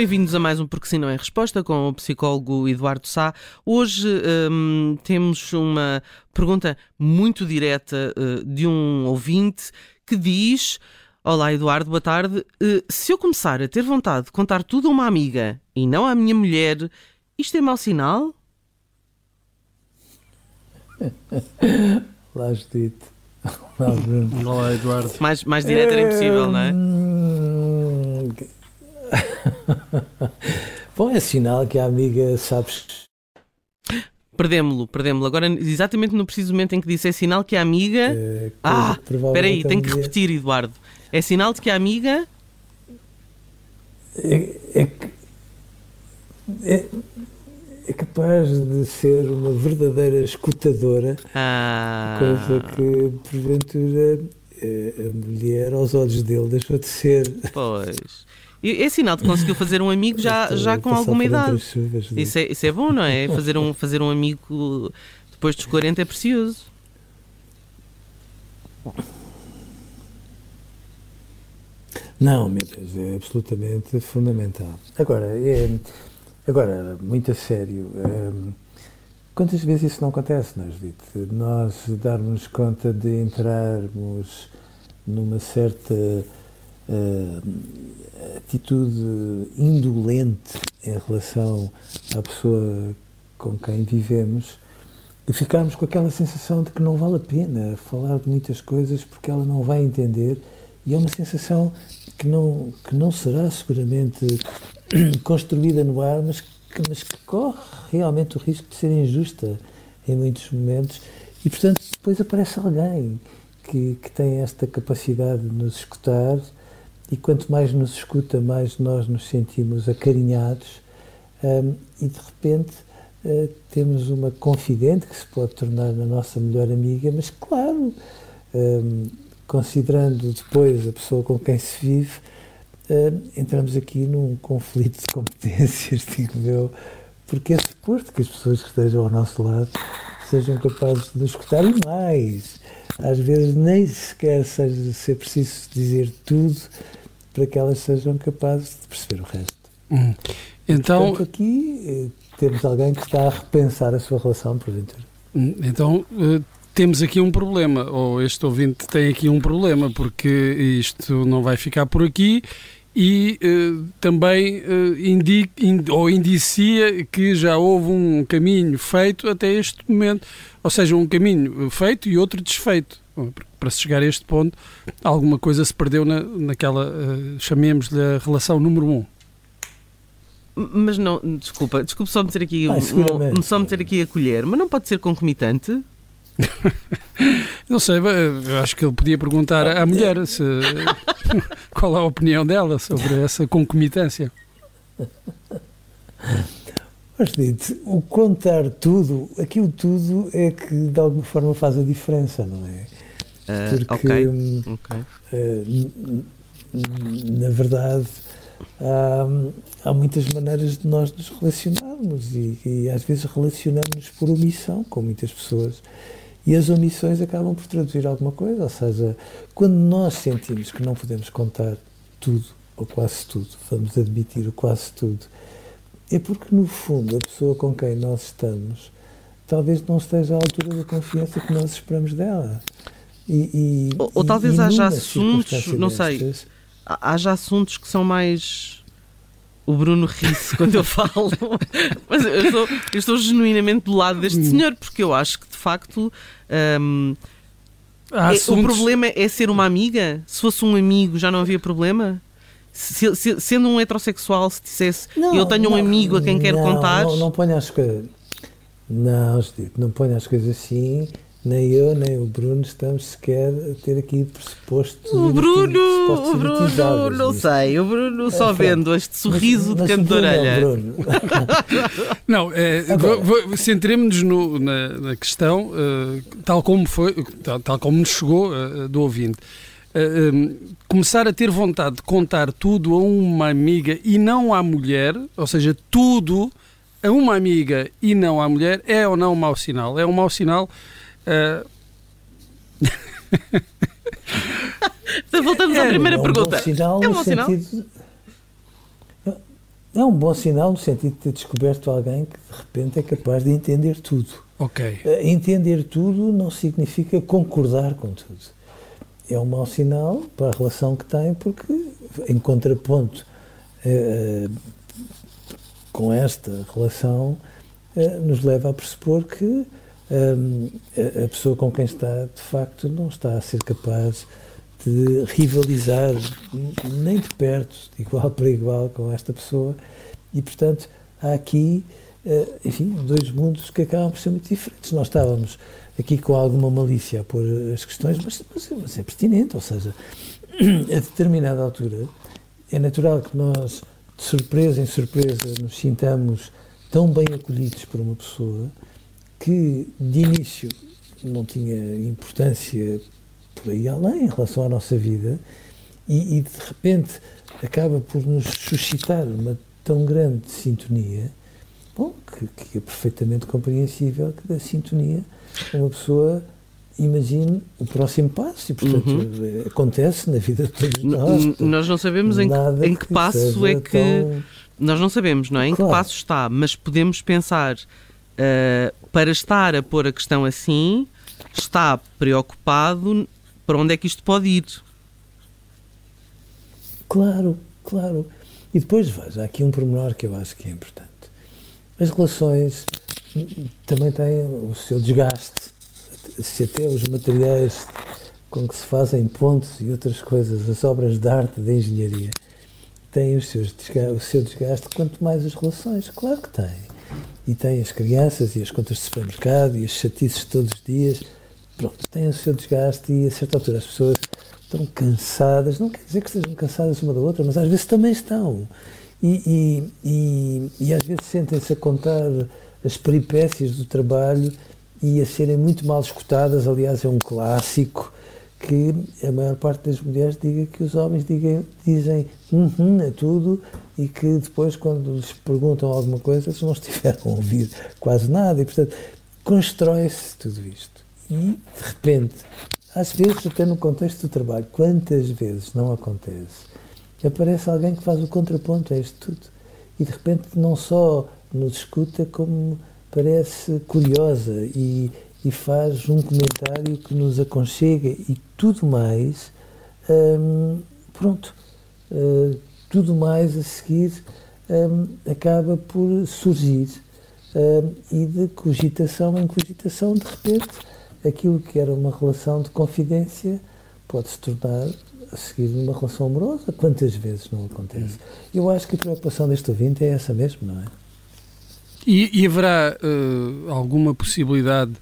Bem-vindos a mais um Porque Se Não é Resposta com o psicólogo Eduardo Sá. Hoje hum, temos uma pergunta muito direta uh, de um ouvinte que diz: Olá Eduardo, boa tarde. Uh, se eu começar a ter vontade de contar tudo a uma amiga e não à minha mulher, isto é mau sinal? Lá. Olá, Bruno. Olá, Eduardo. Mais, mais direto era impossível, não é? Bom, é sinal que a amiga sabes. Perdemos-lo, perdemos-lo. Agora, exatamente no preciso momento em que disse é sinal que a amiga. eh, Ah, espera aí, tenho que repetir, Eduardo. É sinal de que a amiga. É, é, é, é capaz de ser uma verdadeira escutadora, Ah, coisa que porventura eh, a mulher, aos olhos dele, deixou de ser. Pois. E É sinal de que conseguiu fazer um amigo já, já com alguma idade. de- Isso é, isso é bom, não é? Fazer um, fazer um amigo depois dos 40 é precioso. Não, meu Deus, é absolutamente fundamental. Agora, é, agora muito a sério, hum, quantas vezes isso não acontece, não é, Judite? Nós darmos conta de entrarmos numa certa hum, atitude indolente em relação à pessoa com quem vivemos e ficarmos com aquela sensação de que não vale a pena falar de muitas coisas porque ela não vai entender e é uma sensação que não, que não será seguramente construída no ar, mas que, mas que corre realmente o risco de ser injusta em muitos momentos e, portanto, depois aparece alguém que, que tem esta capacidade de nos escutar e quanto mais nos escuta, mais nós nos sentimos acarinhados hum, e, de repente, eh, temos uma confidente que se pode tornar a nossa melhor amiga, mas, claro, hum, considerando depois a pessoa com quem se vive, eh, entramos aqui num conflito de competências, digo eu, porque é suposto que as pessoas que estejam ao nosso lado sejam capazes de nos escutar e mais. Às vezes nem sequer seja ser preciso dizer tudo para que elas sejam capazes de perceber o resto. Hum. Então, Portanto, aqui eh, temos alguém que está a repensar a sua relação, porventura. hum, então eh, temos aqui um problema, ou este ouvinte tem aqui um problema, porque isto não vai ficar por aqui e eh, também eh, indi- in- ou indicia que já houve um caminho feito até este momento, ou seja, um caminho eh, feito e outro desfeito. Para se chegar a este ponto, alguma coisa se perdeu na, naquela, eh, chamemos-lhe a relação número um. Mas não, desculpa, desculpa só meter aqui, Ah, um- só meter aqui a colher, mas não pode ser concomitante? Não sei, eu acho que ele podia perguntar à mulher se, qual é a opinião dela sobre essa concomitância. Mas, dito, o contar tudo, aqui o tudo é que de alguma forma faz a diferença, não é? Ah, Porque, ok, ok. n- n- na verdade, há, há muitas maneiras de nós nos relacionarmos e, e às vezes relacionamos por omissão com muitas pessoas. E as omissões acabam por traduzir alguma coisa, ou seja, quando nós sentimos que não podemos contar tudo, ou quase tudo, vamos admitir o quase tudo, é porque, no fundo, a pessoa com quem nós estamos talvez não esteja à altura da confiança que nós esperamos dela. E, e- Ou- ou e- talvez haja assuntos, não sei, destas, haja assuntos que são mais. O Bruno ri-se quando eu falo, mas eu estou, eu estou genuinamente do lado deste senhor, porque eu acho que de facto hum, assuntos... O problema é ser uma amiga? Se fosse um amigo já não havia problema? Se, se, sendo um heterossexual, se dissesse não, eu tenho um amigo a quem quero contar. Não, não ponha as coisas. Não, não ponha as coisas assim nem eu, nem o Bruno estamos sequer a ter aqui pressuposto. O Bruno, o Bruno, não sei, o Bruno é, só é, vendo este sorriso mas, de canto de orelha. Não, é, centremos-nos na, na, questão, uh, tal como foi, tal, tal como nos chegou uh, do ouvinte. Uh, um, começar a ter vontade de contar tudo a uma amiga e não à mulher, ou seja, tudo a uma amiga e não à mulher, é ou não um mau sinal? É um mau sinal Uh... Voltamos é, à primeira é um pergunta. é um bom sentido... sinal? É um bom sinal no sentido de ter descoberto alguém que de repente é capaz de entender tudo. Ok. Uh, entender tudo não significa concordar com tudo. É um mau sinal para a relação que tem, porque em contraponto uh, com esta relação nos leva a pressupor que a pessoa com quem está, de facto, não está a ser capaz de rivalizar nem de perto, de igual para igual, com esta pessoa. E, portanto, há aqui, eh, enfim, dois mundos que acabam por ser muito diferentes. Nós estávamos aqui com alguma malícia a pôr as questões, mas, mas é pertinente, ou seja, a determinada altura é natural que nós, de surpresa em surpresa, nos sintamos tão bem acolhidos por uma pessoa que de início não tinha importância por aí além em relação à nossa vida e, e de repente acaba por nos suscitar uma tão grande sintonia, bom, que, que é perfeitamente compreensível que da sintonia uma pessoa imagine o próximo passo e, portanto, uhum. acontece na vida de todos nós. nós não sabemos em que, em que, que passo é que. Tão... Nós não sabemos, não é? Em claro. que passo está, mas podemos pensar uh, para estar a pôr a questão assim, está preocupado para onde é que isto pode ir. Claro, claro. E depois, veja, há aqui um pormenor que eu acho que é importante. As relações também têm o seu desgaste. Se até os materiais com que se fazem pontos e outras coisas, as obras de arte, de engenharia, têm os seus, o seu desgaste, quanto mais as relações. Claro que têm e tem as crianças e as contas de supermercado e as chatices todos os dias. Pronto, tem o seu desgaste e a certa altura as pessoas estão cansadas, não quer dizer que estejam cansadas uma da outra, mas às vezes também estão. E, e, e, e às vezes sentem-se a contar as peripécias do trabalho e a serem muito mal escutadas. Aliás, é um clássico que a maior parte das mulheres diga que os homens digam, dizem uhum a tudo e que depois, quando lhes perguntam alguma coisa, eles não estiveram a ouvir quase nada. E, portanto, constrói-se tudo isto. E, de repente, às vezes, até no contexto do trabalho, quantas vezes não acontece, aparece alguém que faz o contraponto a isto tudo. E, de repente, não só nos escuta, como parece curiosa e e faz um comentário que nos aconchega e tudo mais, hum, pronto, uh, tudo mais a seguir um, acaba por surgir um, e de cogitação em cogitação, de repente, aquilo que era uma relação de confidência pode se tornar a seguir numa relação amorosa. Quantas vezes não acontece? Eu acho que a preocupação deste ouvinte é essa mesmo, não é? E, e haverá uh, alguma possibilidade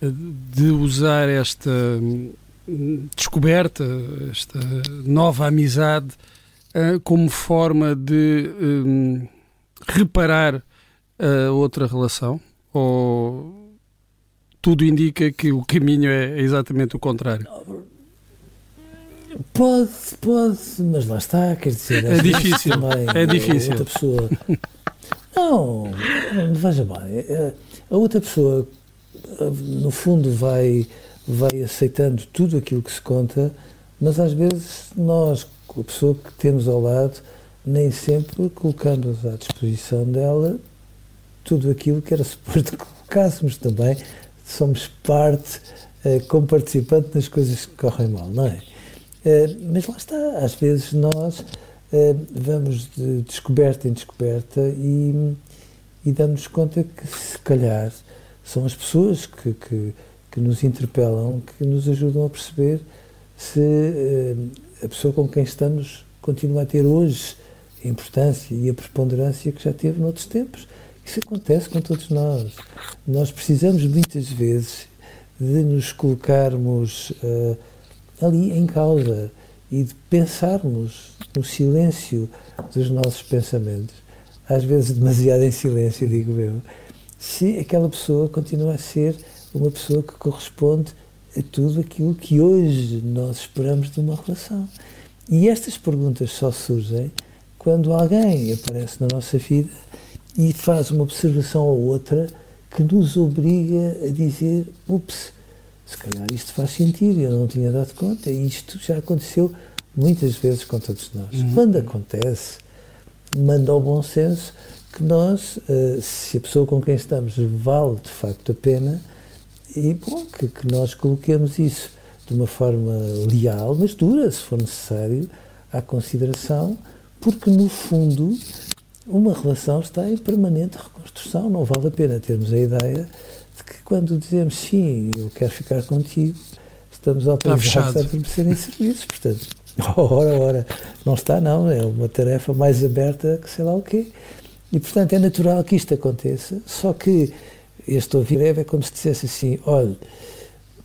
de usar esta hum, descoberta, esta nova amizade, como forma de um, reparar a outra relação? Ou tudo indica que o caminho é exatamente o contrário? Pode, pode, mas lá está, quer dizer, é difícil. Também, é difícil. A outra pessoa. Não, veja bem, a outra pessoa no fundo, vai, vai aceitando tudo aquilo que se conta, mas às vezes nós, a pessoa que temos ao lado, nem sempre colocamos à disposição dela tudo aquilo que era suposto que colocássemos também. Somos parte, eh, como participante nas coisas que correm mal, não é? Eh, mas lá está, às vezes nós eh, vamos de descoberta em descoberta e, e damos conta que se calhar são as pessoas que, que, que nos interpelam, que nos ajudam a perceber se a pessoa com quem estamos continua a ter hoje a importância e a preponderância que já teve noutros tempos. Isso acontece com todos nós. Nós precisamos muitas vezes de nos colocarmos uh, ali em causa e de pensarmos no silêncio dos nossos pensamentos, às vezes demasiado em silêncio, digo eu, se aquela pessoa continua a ser uma pessoa que corresponde a tudo aquilo que hoje nós esperamos de uma relação. E estas perguntas só surgem quando alguém aparece na nossa vida e faz uma observação ou outra que nos obriga a dizer: ups, se calhar isto faz sentido, eu não tinha dado conta, e isto já aconteceu muitas vezes com todos nós. Uhum. Quando acontece, manda ao bom senso que nós, uh, se a pessoa com quem estamos vale de facto a pena, e bom, que, que nós coloquemos isso de uma forma leal, mas dura, se for necessário, à consideração, porque no fundo uma relação está em permanente reconstrução. Não vale a pena termos a ideia de que quando dizemos sim, eu quero ficar contigo, estamos autorizados a adormecer em serviços. Portanto, ora, ora, não está, não. É uma tarefa mais aberta que sei lá o quê. E, portanto, é natural que isto aconteça, só que este ouvir é como se dissesse assim: olha,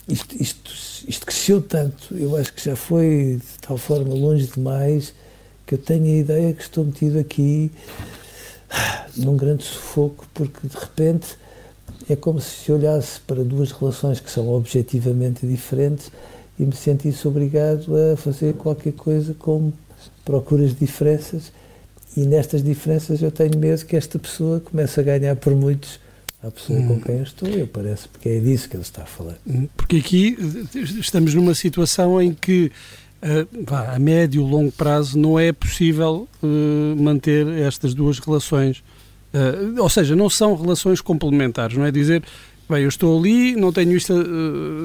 isto, isto, isto cresceu tanto, eu acho que já foi de tal forma longe demais que eu tenho a ideia que estou metido aqui num grande sufoco, porque de repente é como se olhasse para duas relações que são objetivamente diferentes e me sentisse obrigado a fazer qualquer coisa como procuras diferenças. E nestas diferenças eu tenho medo que esta pessoa comece a ganhar por muitos a pessoa hum. com quem eu estou, eu parece porque é disso que ele está a falar. Hum, porque aqui estamos numa situação em que uh, a médio e longo prazo não é possível uh, manter estas duas relações. Uh, ou seja, não são relações complementares, não é dizer, bem, eu estou ali, não tenho isto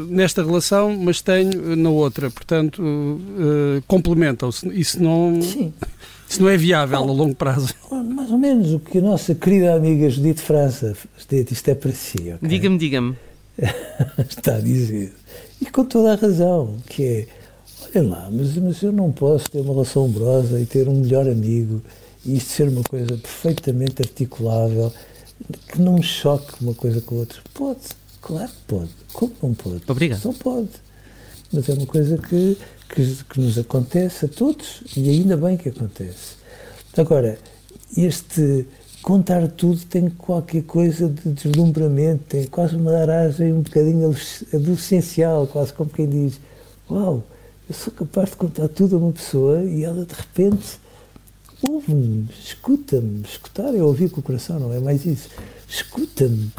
nesta relação, mas tenho na outra, portanto, complementam-se. Isso não. Sim. Isso não é viável a longo prazo. Mais ou menos o que a nossa querida amiga Judite França, Judite, isto é para si. Okay? Diga-me, diga-me. Está a dizer. E com toda a razão, que é, olha lá, mas, mas eu não posso ter uma relação amorosa e ter um melhor amigo e isto ser uma coisa perfeitamente articulável, que não choque uma coisa com a outra. Pode, claro que pode. Como não pode? Obrigado. Não pode. Mas é uma coisa que que, que nos acontece a todos e ainda bem que acontece. Agora, este contar tudo tem qualquer coisa de deslumbramento, tem quase uma aragem um bocadinho adolescencial, quase como quem diz: Uau, eu sou capaz de contar tudo a uma pessoa e ela de repente ouve-me, escuta-me. Escutar é ouvir com o coração, não é mais isso. Escuta-me.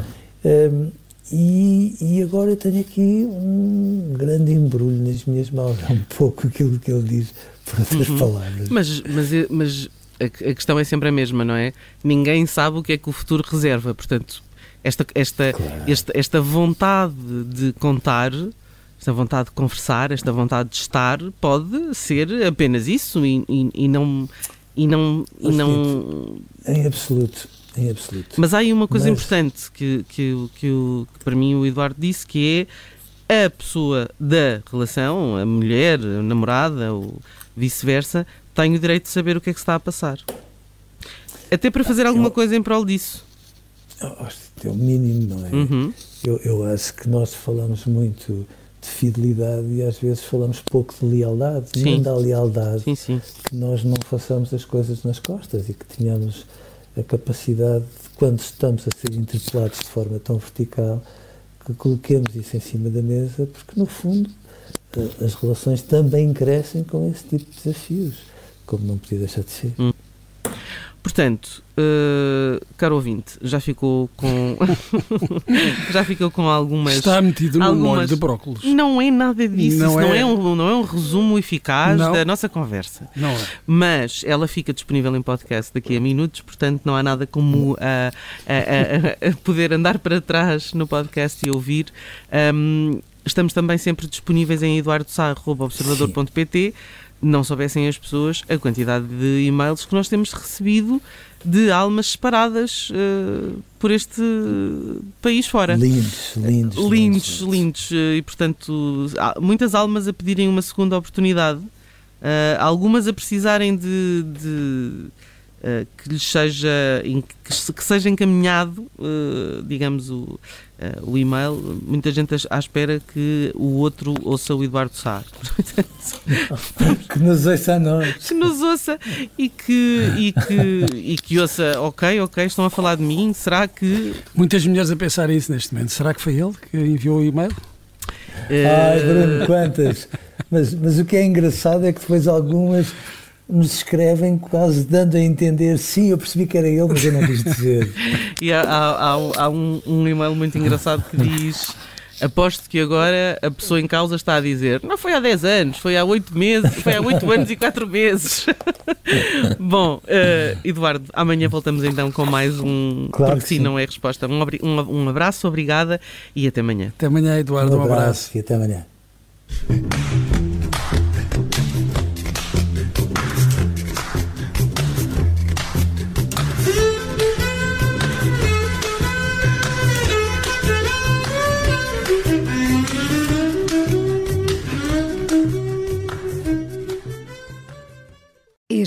Um, e, e, agora tenho aqui um grande embrulho nas minhas mãos. É um pouco aquilo que ele diz, por outras uhum. palavras. Mas, mas, mas a, questão é sempre a mesma, não é? Ninguém sabe o que é que o futuro reserva. Portanto, esta, esta, claro. esta, esta vontade de contar, esta vontade de conversar, esta vontade de estar, pode ser apenas isso e, e, e não. E não, e não... Em absoluto em absoluto. Mas há aí uma coisa Mas... importante que, que, que, que, para mim o Eduardo disse, que é a pessoa da relação, a mulher, a namorada, ou vice-versa, tem o direito de saber o que é que se está a passar. Até para fazer alguma coisa em prol disso. É o mínimo, não é? Uhum. Eu, eu acho que nós falamos muito de fidelidade e às vezes falamos pouco de lealdade. Sim. Não dá lealdade sim, sim. que nós não façamos as coisas nas costas e que tenhamos a capacidade de, quando estamos a ser interpelados de forma tão vertical, que coloquemos isso em cima da mesa, porque no fundo eh, as relações também crescem com esse tipo de desafios, como não podia deixar de ser. Hum. Portanto, uh, caro ouvinte, já ficou com já ficou com algumas está metido no molho de brócolos. Não é nada disso, não, é... não, é... um, não é um resumo eficaz não. da nossa conversa. Não é. Mas ela fica disponível em podcast daqui a minutos, portanto não há nada como a, a, a, a poder andar para trás no podcast e ouvir. Um, estamos também sempre disponíveis em eduardosá.observador.pt não soubessem as pessoas a quantidade de e-mails que nós temos recebido de almas separadas uh, por este país fora. Lindos, lindos. Lindos, lindos. lindos. E, portanto, muitas almas a pedirem uma segunda oportunidade, uh, algumas a precisarem de, de Uh, que lhes seja que, seja encaminhado digamos o, uh, o e-mail muita gente à espera que o outro ouça o Eduardo Sá. Que nos ouça a nós. Que nos ouça e que, e que e que ouça ok, ok, estão a falar de mim será que... Muitas mulheres a pensar isso neste momento, será que foi ele que enviou o e-mail? Ai Bruno, quantas? Mas, mas o que é engraçado é que depois algumas nos escrevem quase dando a entender sim, eu percebi que era ele, mas eu não quis dizer. e há, há, há um, um, e-mail muito engraçado que diz. Aposto que agora a pessoa em causa está a dizer não foi há 10 anos, foi há 8 meses, foi há 8 anos e 4 meses. Bom, uh, Eduardo, amanhã voltamos então com mais um. Claro porque sim, sim, não é resposta. Um, um, um, abraço, obrigada e até amanhã. Até amanhã, Eduardo. Um abraço, um abraço. e até amanhã.